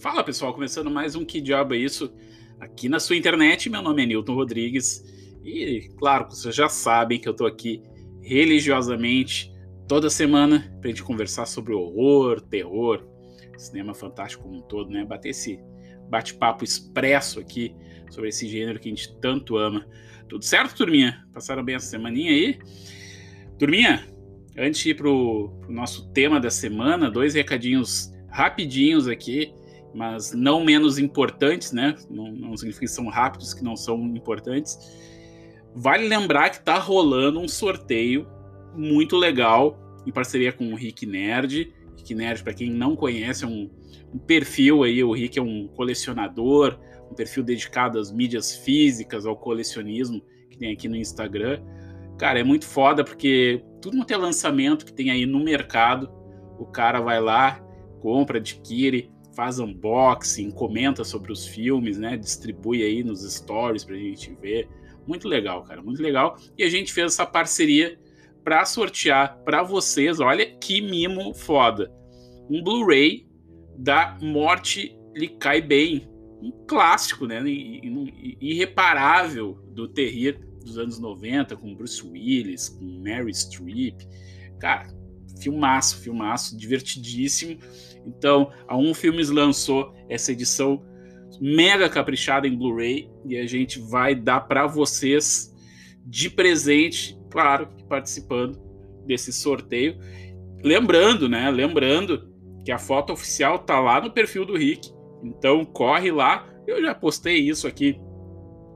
Fala pessoal, começando mais um Que Diabo é Isso aqui na sua internet. Meu nome é Newton Rodrigues e, claro, vocês já sabem que eu tô aqui religiosamente toda semana pra gente conversar sobre horror, terror, cinema fantástico como um todo, né? Bater esse bate-papo expresso aqui sobre esse gênero que a gente tanto ama. Tudo certo, turminha? Passaram bem essa semaninha aí? Turminha, antes de ir pro, pro nosso tema da semana, dois recadinhos rapidinhos aqui mas não menos importantes, né? Não, não significa que são rápidos, que não são importantes. Vale lembrar que está rolando um sorteio muito legal em parceria com o Rick Nerd. Rick Nerd, para quem não conhece, é um, um, perfil aí. O Rick é um colecionador, um perfil dedicado às mídias físicas, ao colecionismo que tem aqui no Instagram. Cara, é muito foda porque tudo não tem lançamento que tem aí no mercado. O cara vai lá, compra, adquire faz unboxing, comenta sobre os filmes, né? Distribui aí nos stories pra gente ver. Muito legal, cara, muito legal. E a gente fez essa parceria para sortear para vocês, olha que mimo foda. Um Blu-ray da Morte lhe cai bem, um clássico, né? Irreparável do terrir dos anos 90, com Bruce Willis, com Mary Streep. Cara, filmaço, filmaço, divertidíssimo. Então, a Um Filmes lançou essa edição mega caprichada em Blu-ray e a gente vai dar para vocês de presente, claro, participando desse sorteio. Lembrando, né? Lembrando que a foto oficial tá lá no perfil do Rick. Então corre lá. Eu já postei isso aqui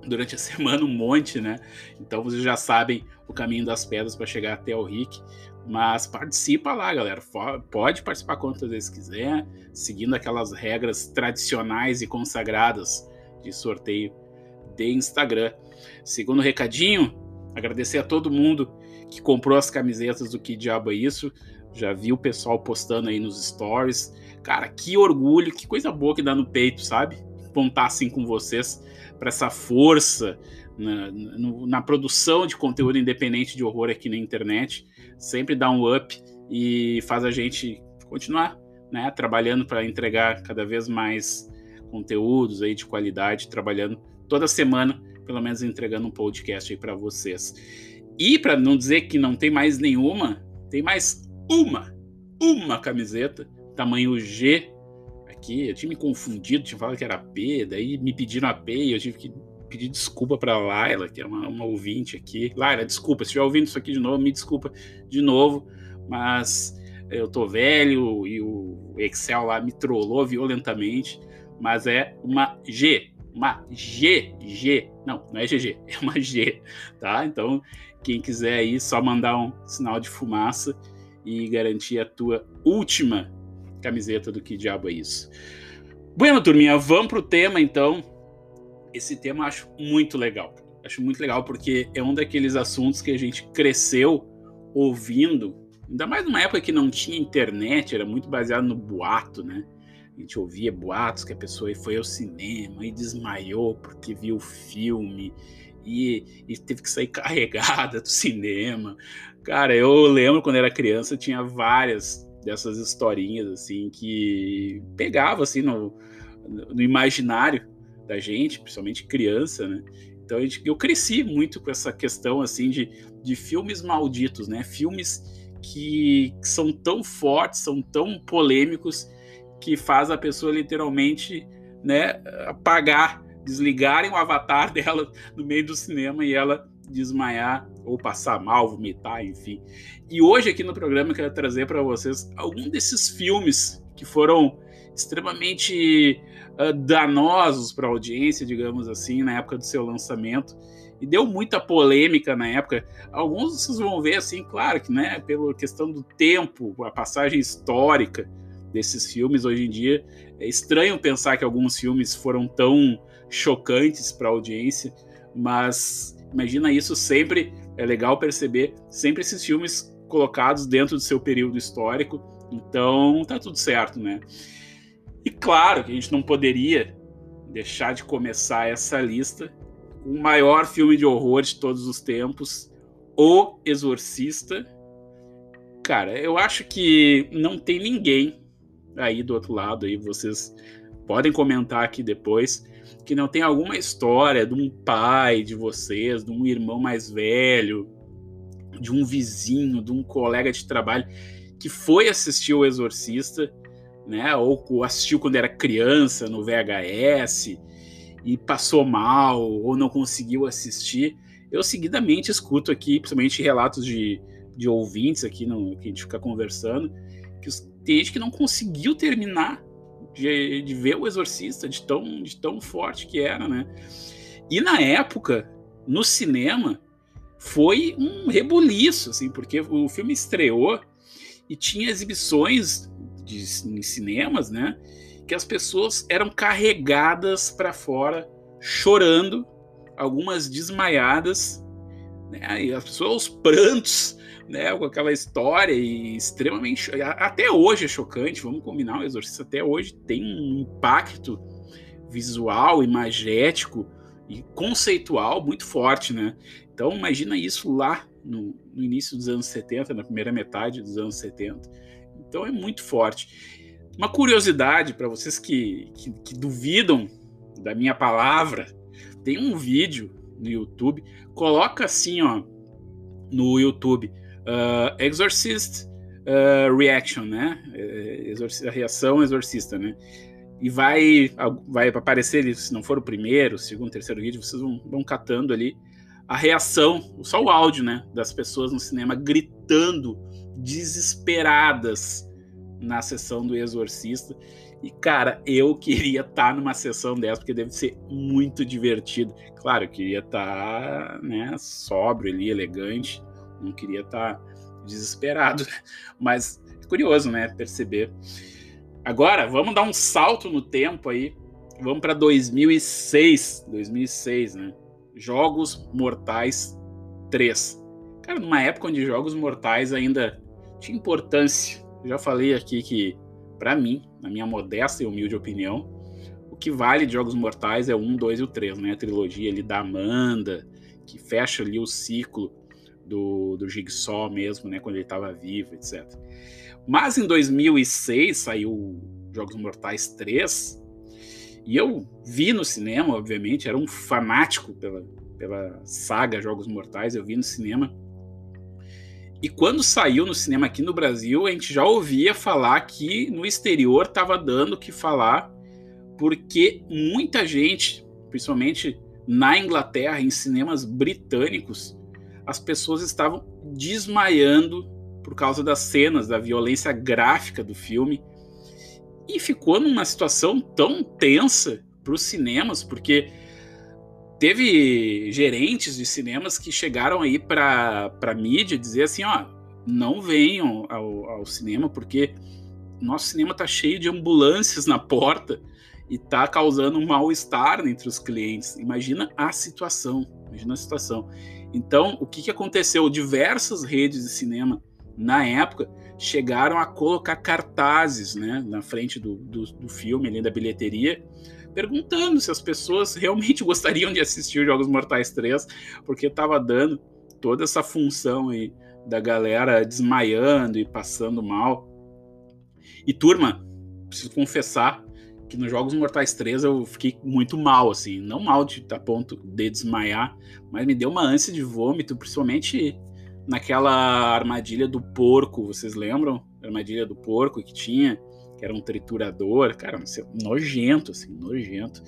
durante a semana um monte, né? Então vocês já sabem o caminho das pedras para chegar até o Rick. Mas participa lá, galera. Pode participar quantas vezes quiser, seguindo aquelas regras tradicionais e consagradas de sorteio de Instagram. Segundo recadinho, agradecer a todo mundo que comprou as camisetas do Que Diabo é Isso. Já vi o pessoal postando aí nos stories. Cara, que orgulho, que coisa boa que dá no peito, sabe? Contar assim com vocês para essa força na, na, produção de conteúdo independente de horror aqui na internet sempre dá um up e faz a gente continuar né, trabalhando para entregar cada vez mais conteúdos aí de qualidade, trabalhando toda semana, pelo menos entregando um podcast aí para vocês. E para não dizer que não tem mais nenhuma, tem mais uma, uma camiseta, tamanho G aqui. Eu tinha me confundido, tinha falado que era P, daí me pediram a P e eu tive que pedir desculpa para Laila, que é uma, uma ouvinte aqui. Laila, desculpa, se estiver ouvindo isso aqui de novo, me desculpa de novo, mas eu tô velho e o Excel lá me trollou violentamente, mas é uma G, uma G, G, não, não é GG, é uma G, tá? Então, quem quiser aí, só mandar um sinal de fumaça e garantir a tua última camiseta do Que Diabo é Isso. Bueno, turminha, vamos pro tema então esse tema eu acho muito legal. Acho muito legal porque é um daqueles assuntos que a gente cresceu ouvindo, ainda mais numa época que não tinha internet, era muito baseado no boato, né? A gente ouvia boatos que a pessoa foi ao cinema e desmaiou porque viu o filme e, e, teve que sair carregada do cinema. Cara, eu lembro quando era criança, tinha várias dessas historinhas assim que pegava assim no, no imaginário da gente, principalmente criança, né? Então gente, eu cresci muito com essa questão assim de, de filmes malditos, né? Filmes que, que são tão fortes, são tão polêmicos que faz a pessoa literalmente, né, apagar, desligarem o avatar dela no meio do cinema e ela desmaiar ou passar mal, vomitar, enfim. E hoje aqui no programa eu quero trazer para vocês algum desses filmes que foram extremamente uh, danosos para a audiência, digamos assim, na época do seu lançamento. E deu muita polêmica na época. Alguns vocês vão ver, assim, claro que, né, pela questão do tempo, a passagem histórica desses filmes hoje em dia, é estranho pensar que alguns filmes foram tão chocantes para a audiência, mas imagina isso sempre, é legal perceber, sempre esses filmes colocados dentro do seu período histórico, então tá tudo certo, né? E claro que a gente não poderia deixar de começar essa lista com o maior filme de horror de todos os tempos, O Exorcista. Cara, eu acho que não tem ninguém aí do outro lado aí vocês podem comentar aqui depois, que não tem alguma história de um pai de vocês, de um irmão mais velho, de um vizinho, de um colega de trabalho que foi assistir o Exorcista, né? Ou assistiu quando era criança no VHS e passou mal ou não conseguiu assistir. Eu seguidamente escuto aqui, principalmente relatos de, de ouvintes aqui no, que a gente fica conversando, que tem gente que não conseguiu terminar de, de ver o Exorcista, de tão, de tão forte que era, né? E na época, no cinema, foi um rebuliço, assim, porque o filme estreou e tinha exibições de, em cinemas, né? Que as pessoas eram carregadas para fora, chorando, algumas desmaiadas, né? E as pessoas, os prantos, né? Com aquela história e extremamente. Até hoje é chocante, vamos combinar, o Exorcista até hoje tem um impacto visual, imagético e conceitual muito forte, né? Então imagina isso lá no, no, início dos anos 70, na primeira metade dos anos 70. Então é muito forte. Uma curiosidade para vocês que, que, que, duvidam da minha palavra, tem um vídeo no YouTube, coloca assim, ó, no YouTube, uh, Exorcist uh, Reaction, né? É, exorcista, reação exorcista, né? E vai, vai aparecer, se não for o primeiro, o segundo, terceiro vídeo, vocês vão, vão catando ali a reação, só o áudio, né, das pessoas no cinema gritando desesperadas na sessão do Exorcista. E cara, eu queria estar tá numa sessão dessa porque deve ser muito divertido. Claro, eu queria estar, tá, né, sóbrio ali, elegante. Não queria estar tá desesperado, mas é curioso, né, perceber. Agora, vamos dar um salto no tempo aí. Vamos para 2006, 2006, né? Jogos Mortais 3. Cara, numa época onde Jogos Mortais ainda tinha importância. Eu já falei aqui que, para mim, na minha modesta e humilde opinião, o que vale de Jogos Mortais é o 1, 2 e o 3, né? A trilogia ali da Amanda, que fecha ali o ciclo do, do Jigsaw mesmo, né? Quando ele estava vivo, etc. Mas em 2006 saiu Jogos Mortais 3, e eu vi no cinema, obviamente, era um fanático pela, pela saga Jogos Mortais, eu vi no cinema. E quando saiu no cinema aqui no Brasil, a gente já ouvia falar que no exterior estava dando o que falar, porque muita gente, principalmente na Inglaterra, em cinemas britânicos, as pessoas estavam desmaiando por causa das cenas, da violência gráfica do filme. E ficou numa situação tão tensa para os cinemas, porque teve gerentes de cinemas que chegaram aí para a mídia dizer assim, ó, não venham ao, ao cinema porque nosso cinema tá cheio de ambulâncias na porta e tá causando um mal-estar entre os clientes. Imagina a situação, imagina a situação. Então, o que, que aconteceu? Diversas redes de cinema na época chegaram a colocar cartazes né, na frente do, do, do filme, ali da bilheteria, perguntando se as pessoas realmente gostariam de assistir os Jogos Mortais 3, porque estava dando toda essa função aí da galera desmaiando e passando mal. E turma, preciso confessar que nos Jogos Mortais 3 eu fiquei muito mal, assim, não mal de a ponto de desmaiar, mas me deu uma ânsia de vômito, principalmente naquela armadilha do porco, vocês lembram? Armadilha do porco que tinha, que era um triturador, cara, nojento, assim, nojento.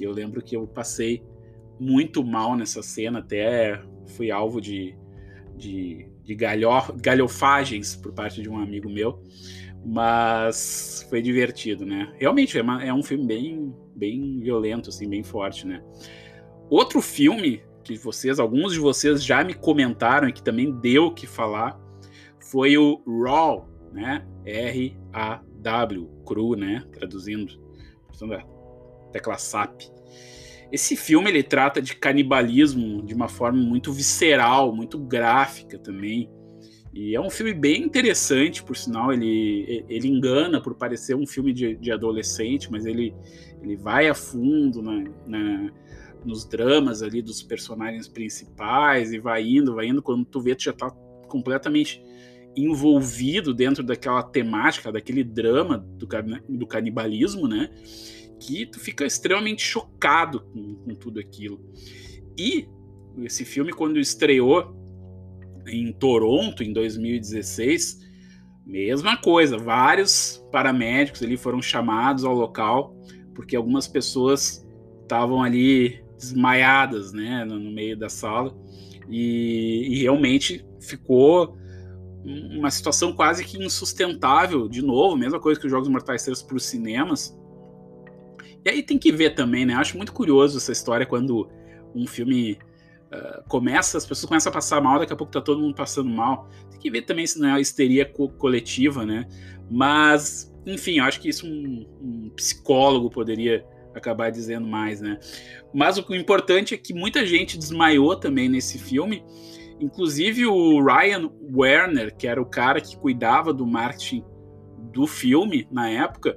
E eu lembro que eu passei muito mal nessa cena, até fui alvo de, de, de galho, galhofagens por parte de um amigo meu, mas foi divertido, né? Realmente é, uma, é um filme bem, bem violento, assim, bem forte, né? Outro filme que vocês, alguns de vocês já me comentaram e que também deu o que falar, foi o Raw, né? R-A-W, cru, né? Traduzindo, a tecla SAP. Esse filme ele trata de canibalismo de uma forma muito visceral, muito gráfica também. E é um filme bem interessante, por sinal, ele, ele engana por parecer um filme de, de adolescente, mas ele, ele vai a fundo na, na nos dramas ali dos personagens principais e vai indo, vai indo, quando tu vê, tu já tá completamente envolvido dentro daquela temática, daquele drama do, do canibalismo, né? que tu fica extremamente chocado com, com tudo aquilo. E esse filme, quando estreou em Toronto em 2016, mesma coisa, vários paramédicos ali foram chamados ao local porque algumas pessoas estavam ali desmaiadas, né, no, no meio da sala e, e, realmente ficou uma situação quase que insustentável, de novo, mesma coisa que os Jogos Mortais 3 para os cinemas. E aí tem que ver também, né? Acho muito curioso essa história quando um filme uh, começa, as pessoas começam a passar mal, daqui a pouco tá todo mundo passando mal. Tem que ver também se não é uma histeria co coletiva, né? Mas, enfim, acho que isso um, um psicólogo poderia acabar dizendo mais, né? Mas o importante é que muita gente desmaiou também nesse filme. Inclusive o Ryan Werner, que era o cara que cuidava do marketing do filme na época,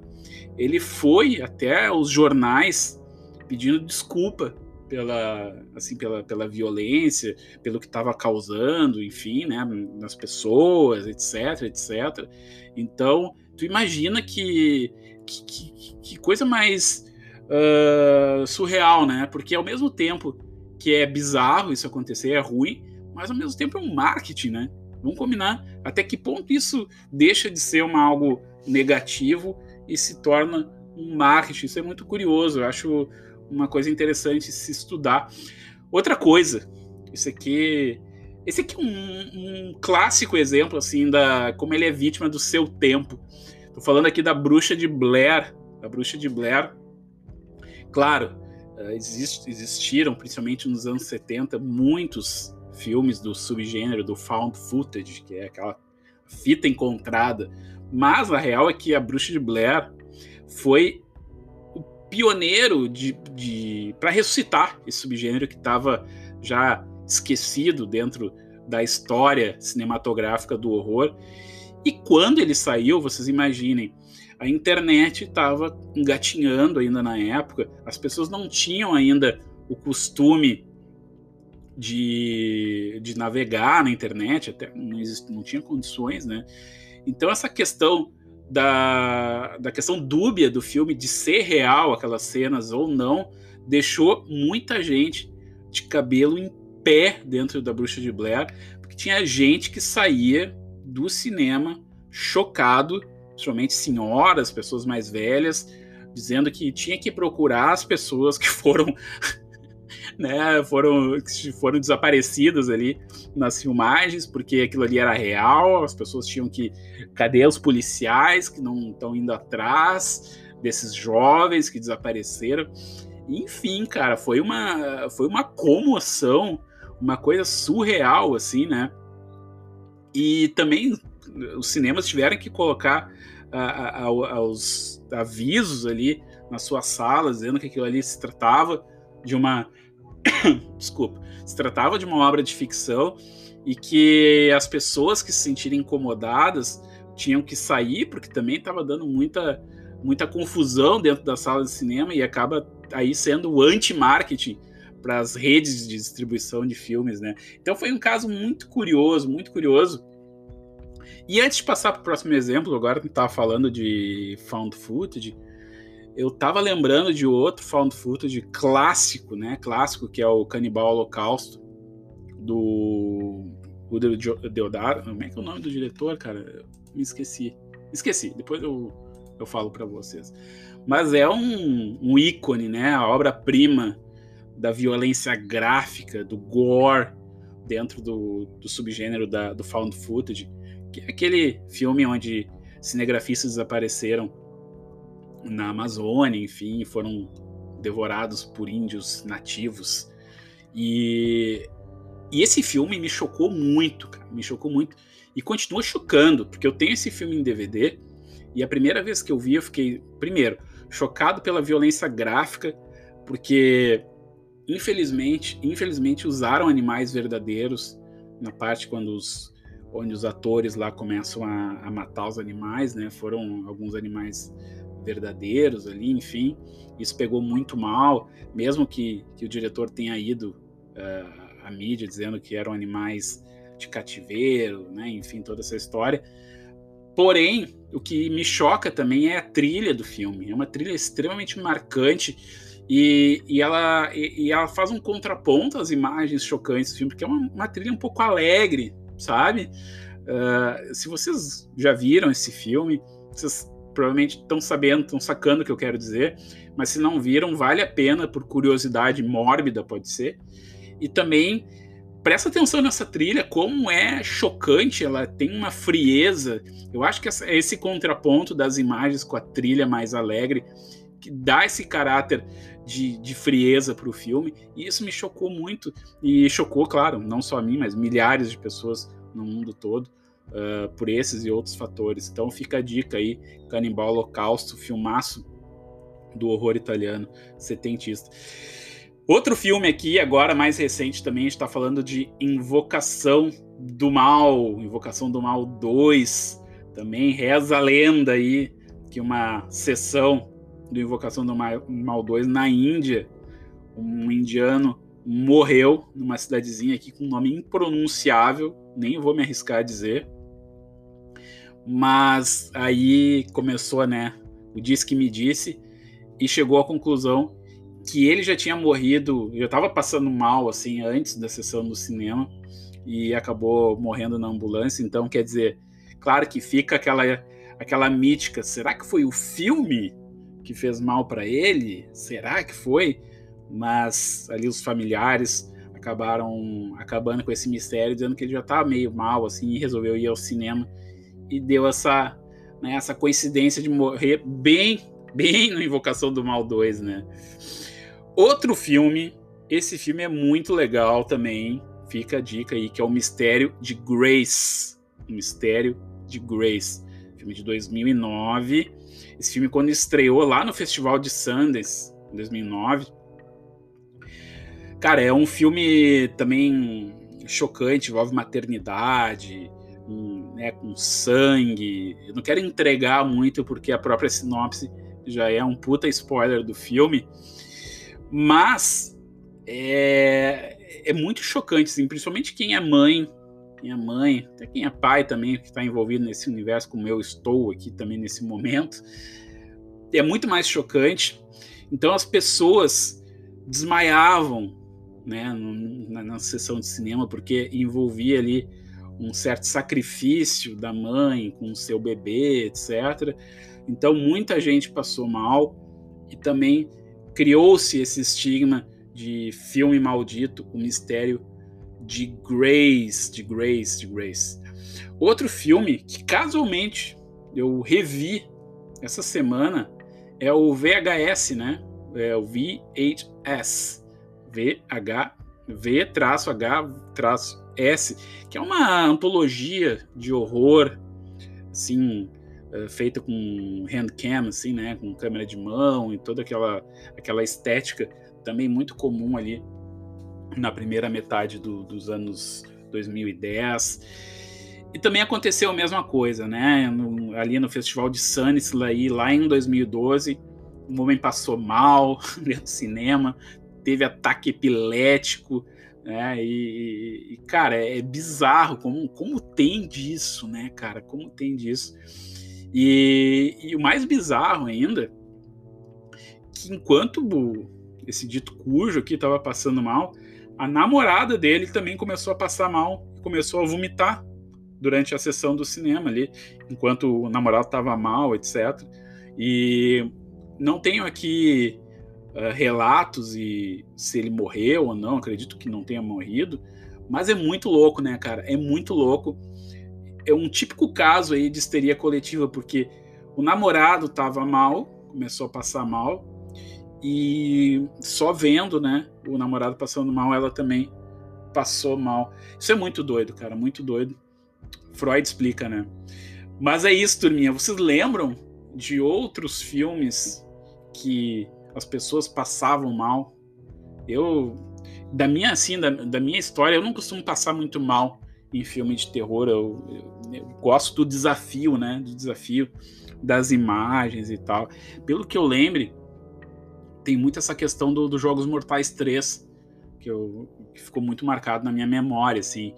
ele foi até os jornais pedindo desculpa pela assim pela, pela violência, pelo que estava causando, enfim, né, nas pessoas, etc, etc. Então, tu imagina que que, que, que coisa mais uh, surreal, né? Porque ao mesmo tempo que é bizarro isso acontecer, é ruim, mas ao mesmo tempo é um marketing, né? Vamos combinar até que ponto isso deixa de ser uma, algo negativo e se torna um marketing. Isso é muito curioso, eu acho uma coisa interessante se estudar. Outra coisa, isso aqui, esse aqui é um, um clássico exemplo assim da como ele é vítima do seu tempo. Tô falando aqui da Bruxa de Blair, a Bruxa de Blair, Claro, eh, exist, existiram, principalmente nos anos 70, muitos filmes do subgênero do found footage, que é aquela fita encontrada. Mas a real é que a Bruxa de Blair foi o pioneiro de, de para ressuscitar esse subgênero que estava já esquecido dentro da história cinematográfica do horror. E quando ele saiu, vocês imaginem, a internet estava engatinhando ainda na época, as pessoas não tinham ainda o costume de, de navegar na internet, até não, exist, não tinha condições, né? Então essa questão da, da questão dúbia do filme de ser real aquelas cenas ou não, deixou muita gente de cabelo em pé dentro da Bruxa de Blair, porque tinha gente que saía do cinema chocado principalmente senhoras, pessoas mais velhas, dizendo que tinha que procurar as pessoas que foram né, foram, foram desaparecidas ali nas filmagens, porque aquilo ali era real, as pessoas tinham que. Cadê os policiais que não estão indo atrás desses jovens que desapareceram? Enfim, cara, foi uma, foi uma comoção, uma coisa surreal, assim, né? E também os cinemas tiveram que colocar a, a, aos avisos ali nas suas salas, dizendo que aquilo ali se tratava de uma. Desculpa. Se tratava de uma obra de ficção e que as pessoas que se sentirem incomodadas tinham que sair, porque também estava dando muita, muita confusão dentro da sala de cinema e acaba aí sendo o anti-marketing para as redes de distribuição de filmes, né? Então foi um caso muito curioso, muito curioso, e antes de passar para o próximo exemplo, agora que estava falando de found footage, eu estava lembrando de outro found footage clássico, né? Clássico, que é o Canibal Holocausto, do Uder Deodar. Como é que é o nome do diretor, cara? Eu me esqueci. Esqueci, depois eu, eu falo para vocês. Mas é um, um ícone, né? A obra-prima da violência gráfica, do gore, dentro do, do subgênero da, do found footage que é aquele filme onde cinegrafistas desapareceram na Amazônia, enfim, foram devorados por índios nativos. E, e esse filme me chocou muito, cara, me chocou muito. E continua chocando, porque eu tenho esse filme em DVD e a primeira vez que eu vi eu fiquei, primeiro, chocado pela violência gráfica, porque infelizmente, infelizmente usaram animais verdadeiros na parte quando os onde os atores lá começam a, a, matar os animais, né? Foram alguns animais verdadeiros ali, enfim. Isso pegou muito mal, mesmo que, que o diretor tenha ido uh, à mídia dizendo que eram animais de cativeiro, né? Enfim, toda essa história. Porém, o que me choca também é a trilha do filme. É uma trilha extremamente marcante e, e, ela, e, e ela faz um contraponto às imagens chocantes do filme, porque é uma, uma trilha um pouco alegre, sabe? Uh, se vocês já viram esse filme, vocês provavelmente estão sabendo, estão sacando o que eu quero dizer, mas se não viram, vale a pena por curiosidade mórbida, pode ser. E também presta atenção nessa trilha, como é chocante, ela tem uma frieza. Eu acho que essa, esse contraponto das imagens com a trilha mais alegre que dá esse caráter de, de frieza para o filme, e isso me chocou muito. E chocou, claro, não só a mim, mas milhares de pessoas no mundo todo. Uh, por esses e outros fatores. Então fica a dica aí, Canibal Holocausto, filmaço do horror italiano setentista. Outro filme aqui, agora mais recente também, a gente está falando de Invocação do Mal, Invocação do Mal 2. Também reza a lenda aí que uma sessão do Invocação do Mal 2 na Índia, um indiano morreu numa cidadezinha aqui com um nome impronunciável, nem vou me arriscar a dizer. Mas aí começou, né, o Diz que me disse e chegou à conclusão que ele já tinha morrido, já estava passando mal assim antes da sessão no cinema e acabou morrendo na ambulância. Então, quer dizer, claro que fica aquela aquela mítica, será que foi o filme que fez mal para ele? Será que foi? Mas ali os familiares acabaram acabando com esse mistério, dizendo que ele já estava meio mal assim e resolveu ir ao cinema e deu essa né, essa coincidência de morrer bem bem no Invocação do Mal 2, né? Outro filme, esse filme é muito legal também, fica a dica aí, que é o Mistério de Grace. O Mistério de Grace, filme de 2009. Esse filme, quando estreou lá no Festival de Sundance, em 2009, cara, é um filme também chocante, envolve maternidade, né, com sangue. Eu não quero entregar muito, porque a própria sinopse já é um puta spoiler do filme. Mas é, é muito chocante, assim, principalmente quem é mãe, quem é mãe, até quem é pai também, que está envolvido nesse universo, como eu estou aqui também nesse momento. É muito mais chocante. Então as pessoas desmaiavam né, na, na sessão de cinema, porque envolvia ali um certo sacrifício da mãe com o seu bebê, etc. Então muita gente passou mal e também criou-se esse estigma de filme maldito, o mistério de Grace, de Grace, de Grace. Outro filme que casualmente eu revi essa semana é o VHS, né? É o VHS, VH, V-H-S, que é uma antologia de horror, assim, uh, feita com handcam, assim, né, com câmera de mão e toda aquela, aquela estética também muito comum ali na primeira metade do, dos anos 2010. E também aconteceu a mesma coisa, né? No, ali no Festival de Sunnyslaí, lá em 2012, um homem passou mal dentro do cinema, teve ataque epilético, né? E, e cara, é, é bizarro como, como tem disso, né, cara? Como tem disso. E, e, o mais bizarro ainda, que enquanto esse dito cujo aqui estava passando mal, a namorada dele também começou a passar mal, começou a vomitar durante a sessão do cinema ali, enquanto o namorado estava mal, etc. E não tenho aqui uh, relatos e se ele morreu ou não, acredito que não tenha morrido, mas é muito louco, né, cara? É muito louco é um típico caso aí de histeria coletiva, porque o namorado estava mal, começou a passar mal, e só vendo, né, o namorado passando mal, ela também passou mal. Isso é muito doido, cara, muito doido. Freud explica, né? Mas é isso, turminha. Vocês lembram de outros filmes que as pessoas passavam mal? Eu, da minha assim, da, da minha história, eu não costumo passar muito mal em filme de terror. Eu, eu, eu, gosto do desafio, né? Do desafio das imagens e tal. Pelo que eu lembre, tem muito essa questão dos do Jogos Mortais 3, que, eu, que ficou muito marcado na minha memória, assim.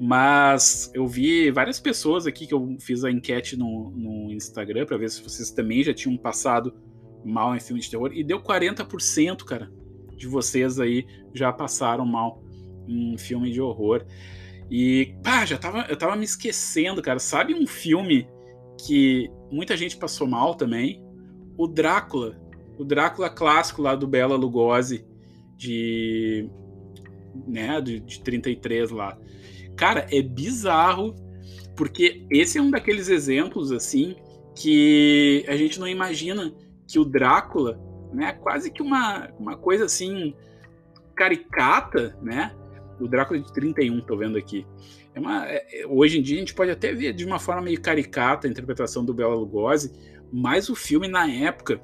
Mas eu vi várias pessoas aqui que eu fiz a enquete no, no Instagram para ver se vocês também já tinham passado mal em filme de terror. E deu 40%, cara, de vocês aí já passaram mal em filme de horror. E, pá, já tava, eu tava me esquecendo, cara. Sabe um filme que muita gente passou mal também? O Drácula. O Drácula clássico lá do Bela Lugosi, de. né, de, de 33 lá. Cara, é bizarro, porque esse é um daqueles exemplos, assim, que a gente não imagina que o Drácula, né, quase que uma, uma coisa assim, caricata, né? O Drácula de 31, tô vendo aqui. É uma, é, hoje em dia a gente pode até ver de uma forma meio caricata a interpretação do Bela Lugosi, mas o filme na época,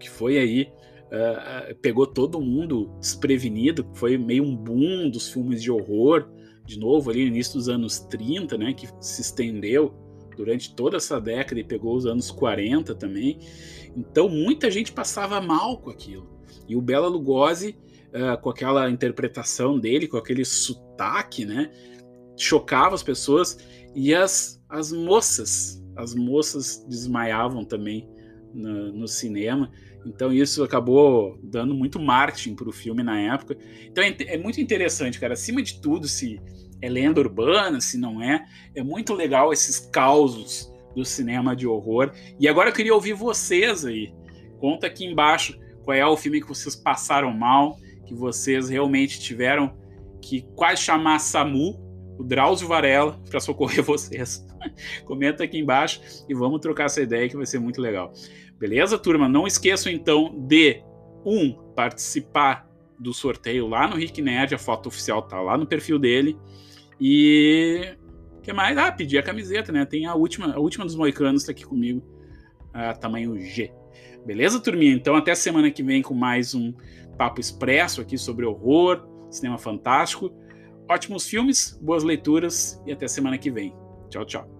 que foi aí, uh, pegou todo mundo desprevenido, foi meio um boom dos filmes de horror, de novo ali no início dos anos 30, né, que se estendeu durante toda essa década e pegou os anos 40 também. Então muita gente passava mal com aquilo. E o Bela Lugosi, uh, com aquela interpretação dele, com aquele sotaque, né, chocava as pessoas e as, as moças, as moças desmaiavam também no, no cinema. Então isso acabou dando muito marketing para o filme na época. Então é, é, muito interessante, cara. Acima de tudo, se é lenda urbana, se não é, é muito legal esses causos do cinema de horror. E agora eu queria ouvir vocês aí. Conta aqui embaixo qual é o filme que vocês passaram mal, que vocês realmente tiveram que quase chamar SAMU, o Drauzio Varela, para socorrer vocês. Comenta aqui embaixo e vamos trocar essa ideia que vai ser muito legal. Beleza, turma? Não esqueçam então de um participar do sorteio lá no Rick Nerd, a foto oficial tá lá no perfil dele. E que mais? Ah, pedir a camiseta, né? Tem a última, a última dos moicanos tá aqui comigo, a tamanho G. Beleza, turminha? Então até semana que vem com mais um papo expresso aqui sobre horror, cinema fantástico. Ótimos filmes, boas leituras e até semana que vem. Tchau, tchau.